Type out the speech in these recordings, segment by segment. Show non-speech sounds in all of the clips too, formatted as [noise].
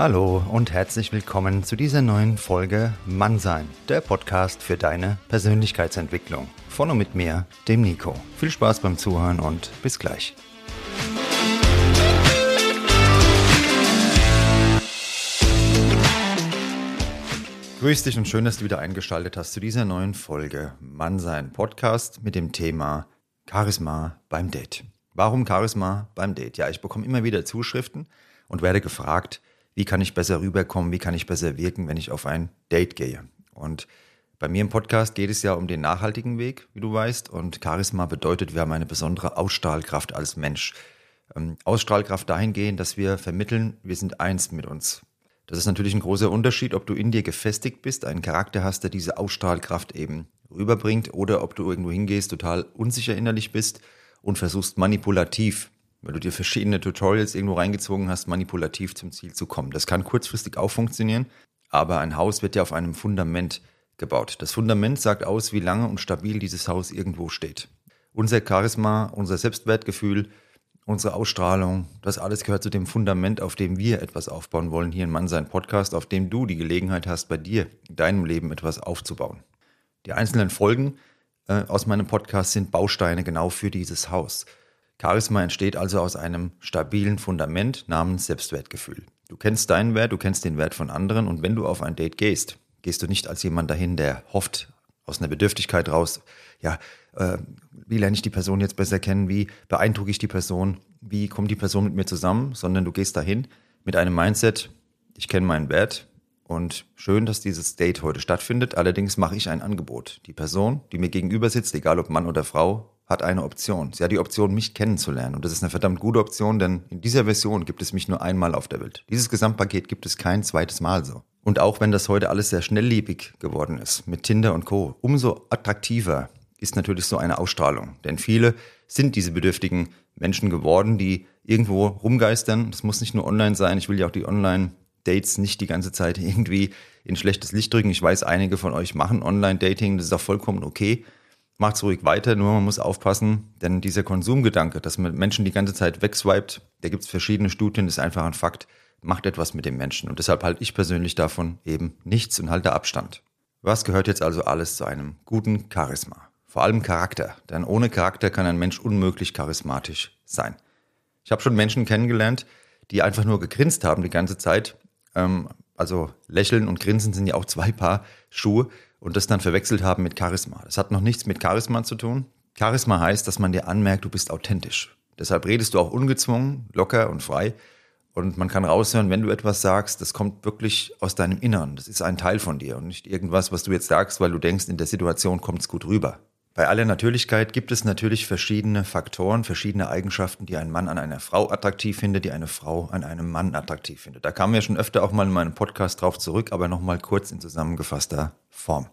Hallo und herzlich willkommen zu dieser neuen Folge Mannsein, der Podcast für deine Persönlichkeitsentwicklung. Von und mit mir, dem Nico. Viel Spaß beim Zuhören und bis gleich. Grüß dich und schön, dass du wieder eingeschaltet hast zu dieser neuen Folge Mannsein Podcast mit dem Thema Charisma beim Date. Warum Charisma beim Date? Ja, ich bekomme immer wieder Zuschriften und werde gefragt, wie kann ich besser rüberkommen, wie kann ich besser wirken, wenn ich auf ein Date gehe. Und bei mir im Podcast geht es ja um den nachhaltigen Weg, wie du weißt. Und Charisma bedeutet, wir haben eine besondere Ausstrahlkraft als Mensch. Ähm, Ausstrahlkraft dahingehend, dass wir vermitteln, wir sind eins mit uns. Das ist natürlich ein großer Unterschied, ob du in dir gefestigt bist, einen Charakter hast, der diese Ausstrahlkraft eben rüberbringt, oder ob du irgendwo hingehst, total unsicher innerlich bist und versuchst manipulativ, weil du dir verschiedene Tutorials irgendwo reingezwungen hast, manipulativ zum Ziel zu kommen. Das kann kurzfristig auch funktionieren, aber ein Haus wird ja auf einem Fundament gebaut. Das Fundament sagt aus, wie lange und stabil dieses Haus irgendwo steht. Unser Charisma, unser Selbstwertgefühl, unsere Ausstrahlung, das alles gehört zu dem Fundament, auf dem wir etwas aufbauen wollen hier in Mannsein Podcast, auf dem du die Gelegenheit hast, bei dir, in deinem Leben etwas aufzubauen. Die einzelnen Folgen äh, aus meinem Podcast sind Bausteine genau für dieses Haus. Charisma entsteht also aus einem stabilen Fundament namens Selbstwertgefühl. Du kennst deinen Wert, du kennst den Wert von anderen und wenn du auf ein Date gehst, gehst du nicht als jemand dahin, der hofft, aus einer Bedürftigkeit raus, ja, äh, wie lerne ich die Person jetzt besser kennen, wie beeindrucke ich die Person, wie kommt die Person mit mir zusammen, sondern du gehst dahin mit einem Mindset, ich kenne meinen Wert und schön, dass dieses Date heute stattfindet. Allerdings mache ich ein Angebot. Die Person, die mir gegenüber sitzt, egal ob Mann oder Frau, hat eine Option. Sie hat die Option, mich kennenzulernen. Und das ist eine verdammt gute Option, denn in dieser Version gibt es mich nur einmal auf der Welt. Dieses Gesamtpaket gibt es kein zweites Mal so. Und auch wenn das heute alles sehr schnelllebig geworden ist, mit Tinder und Co., umso attraktiver ist natürlich so eine Ausstrahlung. Denn viele sind diese bedürftigen Menschen geworden, die irgendwo rumgeistern. Das muss nicht nur online sein. Ich will ja auch die Online-Dates nicht die ganze Zeit [laughs] irgendwie in schlechtes Licht drücken. Ich weiß, einige von euch machen Online-Dating. Das ist auch vollkommen okay. Macht's ruhig weiter, nur man muss aufpassen, denn dieser Konsumgedanke, dass man Menschen die ganze Zeit wegswiped, da gibt's verschiedene Studien, ist einfach ein Fakt, macht etwas mit dem Menschen. Und deshalb halte ich persönlich davon eben nichts und halte Abstand. Was gehört jetzt also alles zu einem guten Charisma? Vor allem Charakter, denn ohne Charakter kann ein Mensch unmöglich charismatisch sein. Ich habe schon Menschen kennengelernt, die einfach nur gegrinst haben die ganze Zeit. Ähm, also Lächeln und Grinsen sind ja auch zwei Paar Schuhe und das dann verwechselt haben mit Charisma. Das hat noch nichts mit Charisma zu tun. Charisma heißt, dass man dir anmerkt, du bist authentisch. Deshalb redest du auch ungezwungen, locker und frei. Und man kann raushören, wenn du etwas sagst, das kommt wirklich aus deinem Inneren. Das ist ein Teil von dir und nicht irgendwas, was du jetzt sagst, weil du denkst, in der Situation kommt es gut rüber. Bei aller Natürlichkeit gibt es natürlich verschiedene Faktoren, verschiedene Eigenschaften, die ein Mann an einer Frau attraktiv findet, die eine Frau an einem Mann attraktiv findet. Da kamen wir schon öfter auch mal in meinem Podcast drauf zurück, aber nochmal kurz in zusammengefasster Form.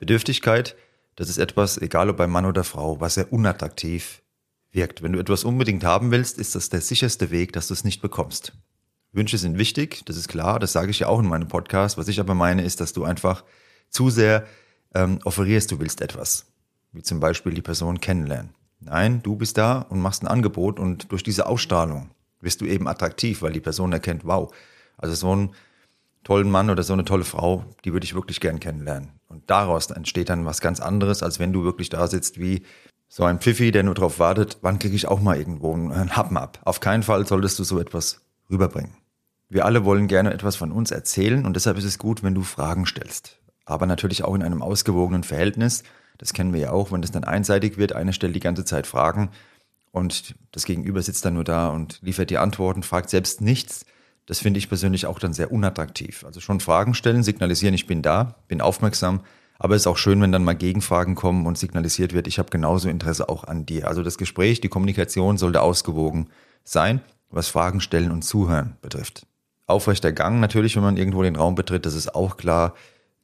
Bedürftigkeit, das ist etwas, egal ob bei Mann oder Frau, was sehr unattraktiv wirkt. Wenn du etwas unbedingt haben willst, ist das der sicherste Weg, dass du es nicht bekommst. Wünsche sind wichtig, das ist klar, das sage ich ja auch in meinem Podcast. Was ich aber meine, ist, dass du einfach zu sehr ähm, offerierst, du willst etwas wie zum Beispiel die Person kennenlernen. Nein, du bist da und machst ein Angebot und durch diese Ausstrahlung wirst du eben attraktiv, weil die Person erkennt, wow, also so einen tollen Mann oder so eine tolle Frau, die würde ich wirklich gern kennenlernen. Und daraus entsteht dann was ganz anderes, als wenn du wirklich da sitzt wie so ein Pfiffi, der nur darauf wartet, wann kriege ich auch mal irgendwo einen Happen ab. Auf keinen Fall solltest du so etwas rüberbringen. Wir alle wollen gerne etwas von uns erzählen und deshalb ist es gut, wenn du Fragen stellst. Aber natürlich auch in einem ausgewogenen Verhältnis, das kennen wir ja auch, wenn das dann einseitig wird. Einer stellt die ganze Zeit Fragen und das Gegenüber sitzt dann nur da und liefert die Antworten, fragt selbst nichts. Das finde ich persönlich auch dann sehr unattraktiv. Also schon Fragen stellen, signalisieren, ich bin da, bin aufmerksam. Aber es ist auch schön, wenn dann mal Gegenfragen kommen und signalisiert wird, ich habe genauso Interesse auch an dir. Also das Gespräch, die Kommunikation sollte ausgewogen sein, was Fragen stellen und zuhören betrifft. Aufrechter Gang natürlich, wenn man irgendwo den Raum betritt, das ist auch klar.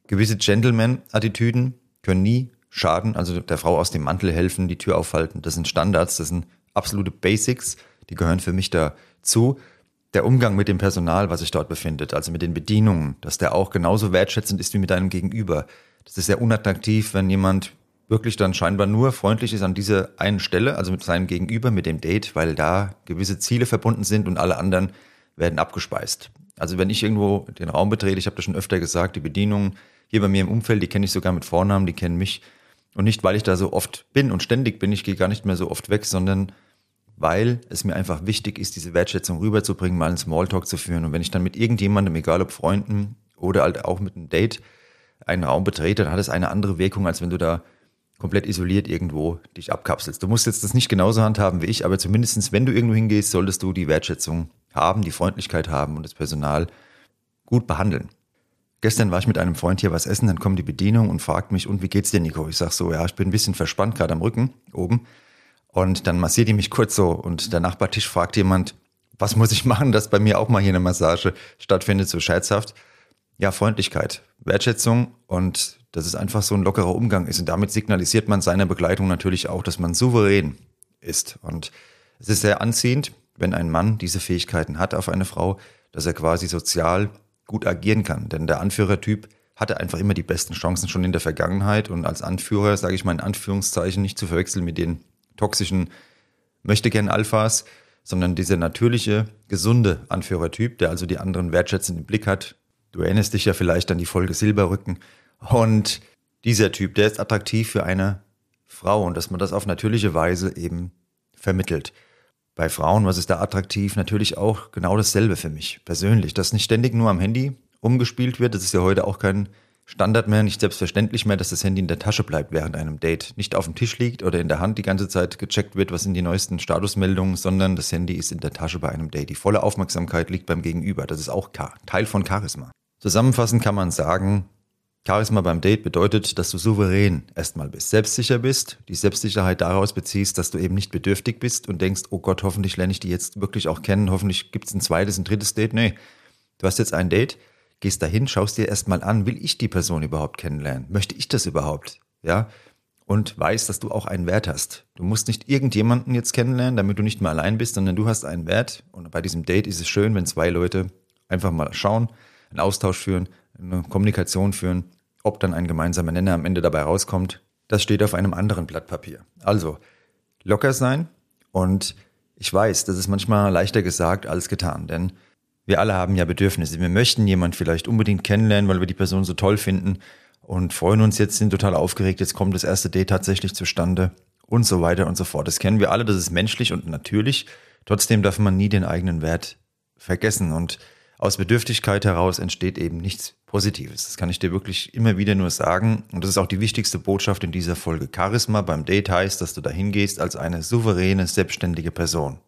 Gewisse Gentleman-Attitüden können nie Schaden, also der Frau aus dem Mantel helfen, die Tür aufhalten. Das sind Standards, das sind absolute Basics, die gehören für mich dazu. Der Umgang mit dem Personal, was sich dort befindet, also mit den Bedienungen, dass der auch genauso wertschätzend ist wie mit deinem Gegenüber. Das ist sehr unattraktiv, wenn jemand wirklich dann scheinbar nur freundlich ist an dieser einen Stelle, also mit seinem Gegenüber, mit dem Date, weil da gewisse Ziele verbunden sind und alle anderen werden abgespeist. Also wenn ich irgendwo den Raum betrete, ich habe das schon öfter gesagt, die Bedienungen hier bei mir im Umfeld, die kenne ich sogar mit Vornamen, die kennen mich. Und nicht, weil ich da so oft bin und ständig bin, ich gehe gar nicht mehr so oft weg, sondern weil es mir einfach wichtig ist, diese Wertschätzung rüberzubringen, mal einen Smalltalk zu führen. Und wenn ich dann mit irgendjemandem, egal ob Freunden oder halt auch mit einem Date, einen Raum betrete, dann hat es eine andere Wirkung, als wenn du da komplett isoliert irgendwo dich abkapselst. Du musst jetzt das nicht genauso handhaben wie ich, aber zumindestens, wenn du irgendwo hingehst, solltest du die Wertschätzung haben, die Freundlichkeit haben und das Personal gut behandeln. Gestern war ich mit einem Freund hier was essen, dann kommt die Bedienung und fragt mich, und wie geht's dir, Nico? Ich sag so, ja, ich bin ein bisschen verspannt, gerade am Rücken oben. Und dann massiert die mich kurz so und der Nachbartisch fragt jemand, was muss ich machen, dass bei mir auch mal hier eine Massage stattfindet, so scherzhaft. Ja, Freundlichkeit, Wertschätzung und dass es einfach so ein lockerer Umgang ist. Und damit signalisiert man seiner Begleitung natürlich auch, dass man souverän ist. Und es ist sehr anziehend, wenn ein Mann diese Fähigkeiten hat auf eine Frau, dass er quasi sozial gut agieren kann. Denn der Anführertyp hatte einfach immer die besten Chancen schon in der Vergangenheit und als Anführer, sage ich mal in Anführungszeichen, nicht zu verwechseln mit den toxischen möchtegern Alphas, sondern dieser natürliche, gesunde Anführertyp, der also die anderen wertschätzend im Blick hat. Du erinnerst dich ja vielleicht an die Folge Silberrücken. Und dieser Typ, der ist attraktiv für eine Frau und dass man das auf natürliche Weise eben vermittelt. Bei Frauen, was ist da attraktiv? Natürlich auch genau dasselbe für mich persönlich, dass nicht ständig nur am Handy umgespielt wird. Das ist ja heute auch kein Standard mehr, nicht selbstverständlich mehr, dass das Handy in der Tasche bleibt während einem Date. Nicht auf dem Tisch liegt oder in der Hand die ganze Zeit gecheckt wird, was sind die neuesten Statusmeldungen, sondern das Handy ist in der Tasche bei einem Date. Die volle Aufmerksamkeit liegt beim Gegenüber. Das ist auch Teil von Charisma. Zusammenfassend kann man sagen, Charisma beim Date bedeutet, dass du souverän erstmal bist, selbstsicher bist, die Selbstsicherheit daraus beziehst, dass du eben nicht bedürftig bist und denkst, oh Gott, hoffentlich lerne ich die jetzt wirklich auch kennen, hoffentlich gibt es ein zweites, ein drittes Date. Nee, du hast jetzt ein Date, gehst dahin, schaust dir erstmal an, will ich die Person überhaupt kennenlernen? Möchte ich das überhaupt? Ja? Und weißt, dass du auch einen Wert hast. Du musst nicht irgendjemanden jetzt kennenlernen, damit du nicht mehr allein bist, sondern du hast einen Wert. Und bei diesem Date ist es schön, wenn zwei Leute einfach mal schauen, einen Austausch führen, eine Kommunikation führen, ob dann ein gemeinsamer Nenner am Ende dabei rauskommt. Das steht auf einem anderen Blatt Papier. Also, locker sein und ich weiß, das ist manchmal leichter gesagt als getan, denn wir alle haben ja Bedürfnisse. Wir möchten jemand vielleicht unbedingt kennenlernen, weil wir die Person so toll finden und freuen uns jetzt, sind total aufgeregt, jetzt kommt das erste Date tatsächlich zustande und so weiter und so fort. Das kennen wir alle, das ist menschlich und natürlich. Trotzdem darf man nie den eigenen Wert vergessen und aus Bedürftigkeit heraus entsteht eben nichts Positives. Das kann ich dir wirklich immer wieder nur sagen. Und das ist auch die wichtigste Botschaft in dieser Folge. Charisma beim Date heißt, dass du dahin gehst als eine souveräne, selbstständige Person.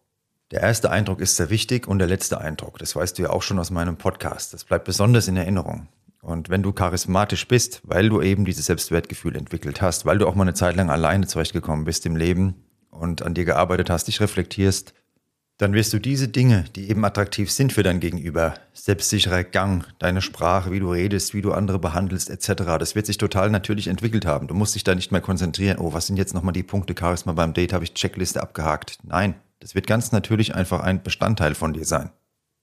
Der erste Eindruck ist sehr wichtig und der letzte Eindruck, das weißt du ja auch schon aus meinem Podcast, das bleibt besonders in Erinnerung. Und wenn du charismatisch bist, weil du eben dieses Selbstwertgefühl entwickelt hast, weil du auch mal eine Zeit lang alleine zurechtgekommen bist im Leben und an dir gearbeitet hast, dich reflektierst, dann wirst du diese Dinge, die eben attraktiv sind für dein Gegenüber, selbstsicherer Gang, deine Sprache, wie du redest, wie du andere behandelst, etc., das wird sich total natürlich entwickelt haben. Du musst dich da nicht mehr konzentrieren, oh, was sind jetzt nochmal die Punkte Charisma beim Date, habe ich Checkliste abgehakt. Nein, das wird ganz natürlich einfach ein Bestandteil von dir sein.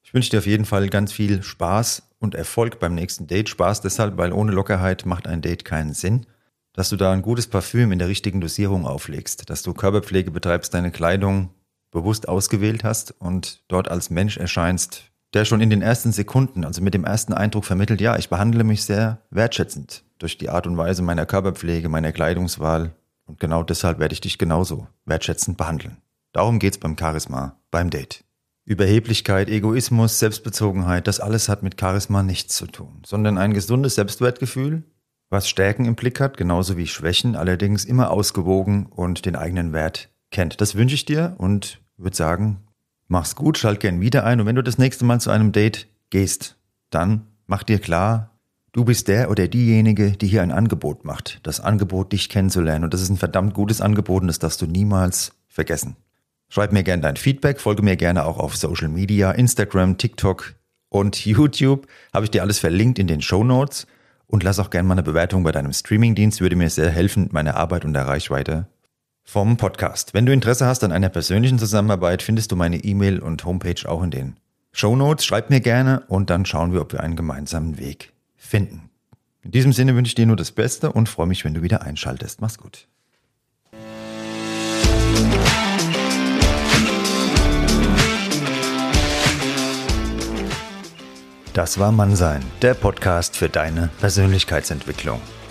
Ich wünsche dir auf jeden Fall ganz viel Spaß und Erfolg beim nächsten Date. Spaß deshalb, weil ohne Lockerheit macht ein Date keinen Sinn. Dass du da ein gutes Parfüm in der richtigen Dosierung auflegst, dass du Körperpflege betreibst, deine Kleidung bewusst ausgewählt hast und dort als Mensch erscheinst, der schon in den ersten Sekunden, also mit dem ersten Eindruck vermittelt, ja, ich behandle mich sehr wertschätzend durch die Art und Weise meiner Körperpflege, meiner Kleidungswahl und genau deshalb werde ich dich genauso wertschätzend behandeln. Darum geht's beim Charisma, beim Date. Überheblichkeit, Egoismus, Selbstbezogenheit, das alles hat mit Charisma nichts zu tun, sondern ein gesundes Selbstwertgefühl, was Stärken im Blick hat, genauso wie Schwächen, allerdings immer ausgewogen und den eigenen Wert kennt. Das wünsche ich dir und würde sagen, mach's gut, schalt gern wieder ein und wenn du das nächste Mal zu einem Date gehst, dann mach dir klar, du bist der oder diejenige, die hier ein Angebot macht. Das Angebot, dich kennenzulernen und das ist ein verdammt gutes Angebot und das darfst du niemals vergessen. Schreib mir gerne dein Feedback, folge mir gerne auch auf Social Media, Instagram, TikTok und [laughs] YouTube. Habe ich dir alles verlinkt in den Show Notes. Und lass auch gerne mal eine Bewertung bei deinem Streamingdienst, würde mir sehr helfen, meine Arbeit und der Reichweite vom Podcast. Wenn du Interesse hast an einer persönlichen Zusammenarbeit, findest du meine E-Mail und Homepage auch in den Show Notes. Schreib mir gerne und dann schauen wir, ob wir einen gemeinsamen Weg finden. In diesem Sinne wünsche ich dir nur das Beste und freue mich, wenn du wieder einschaltest. Mach's gut. Das war Mannsein, der Podcast für deine Persönlichkeitsentwicklung.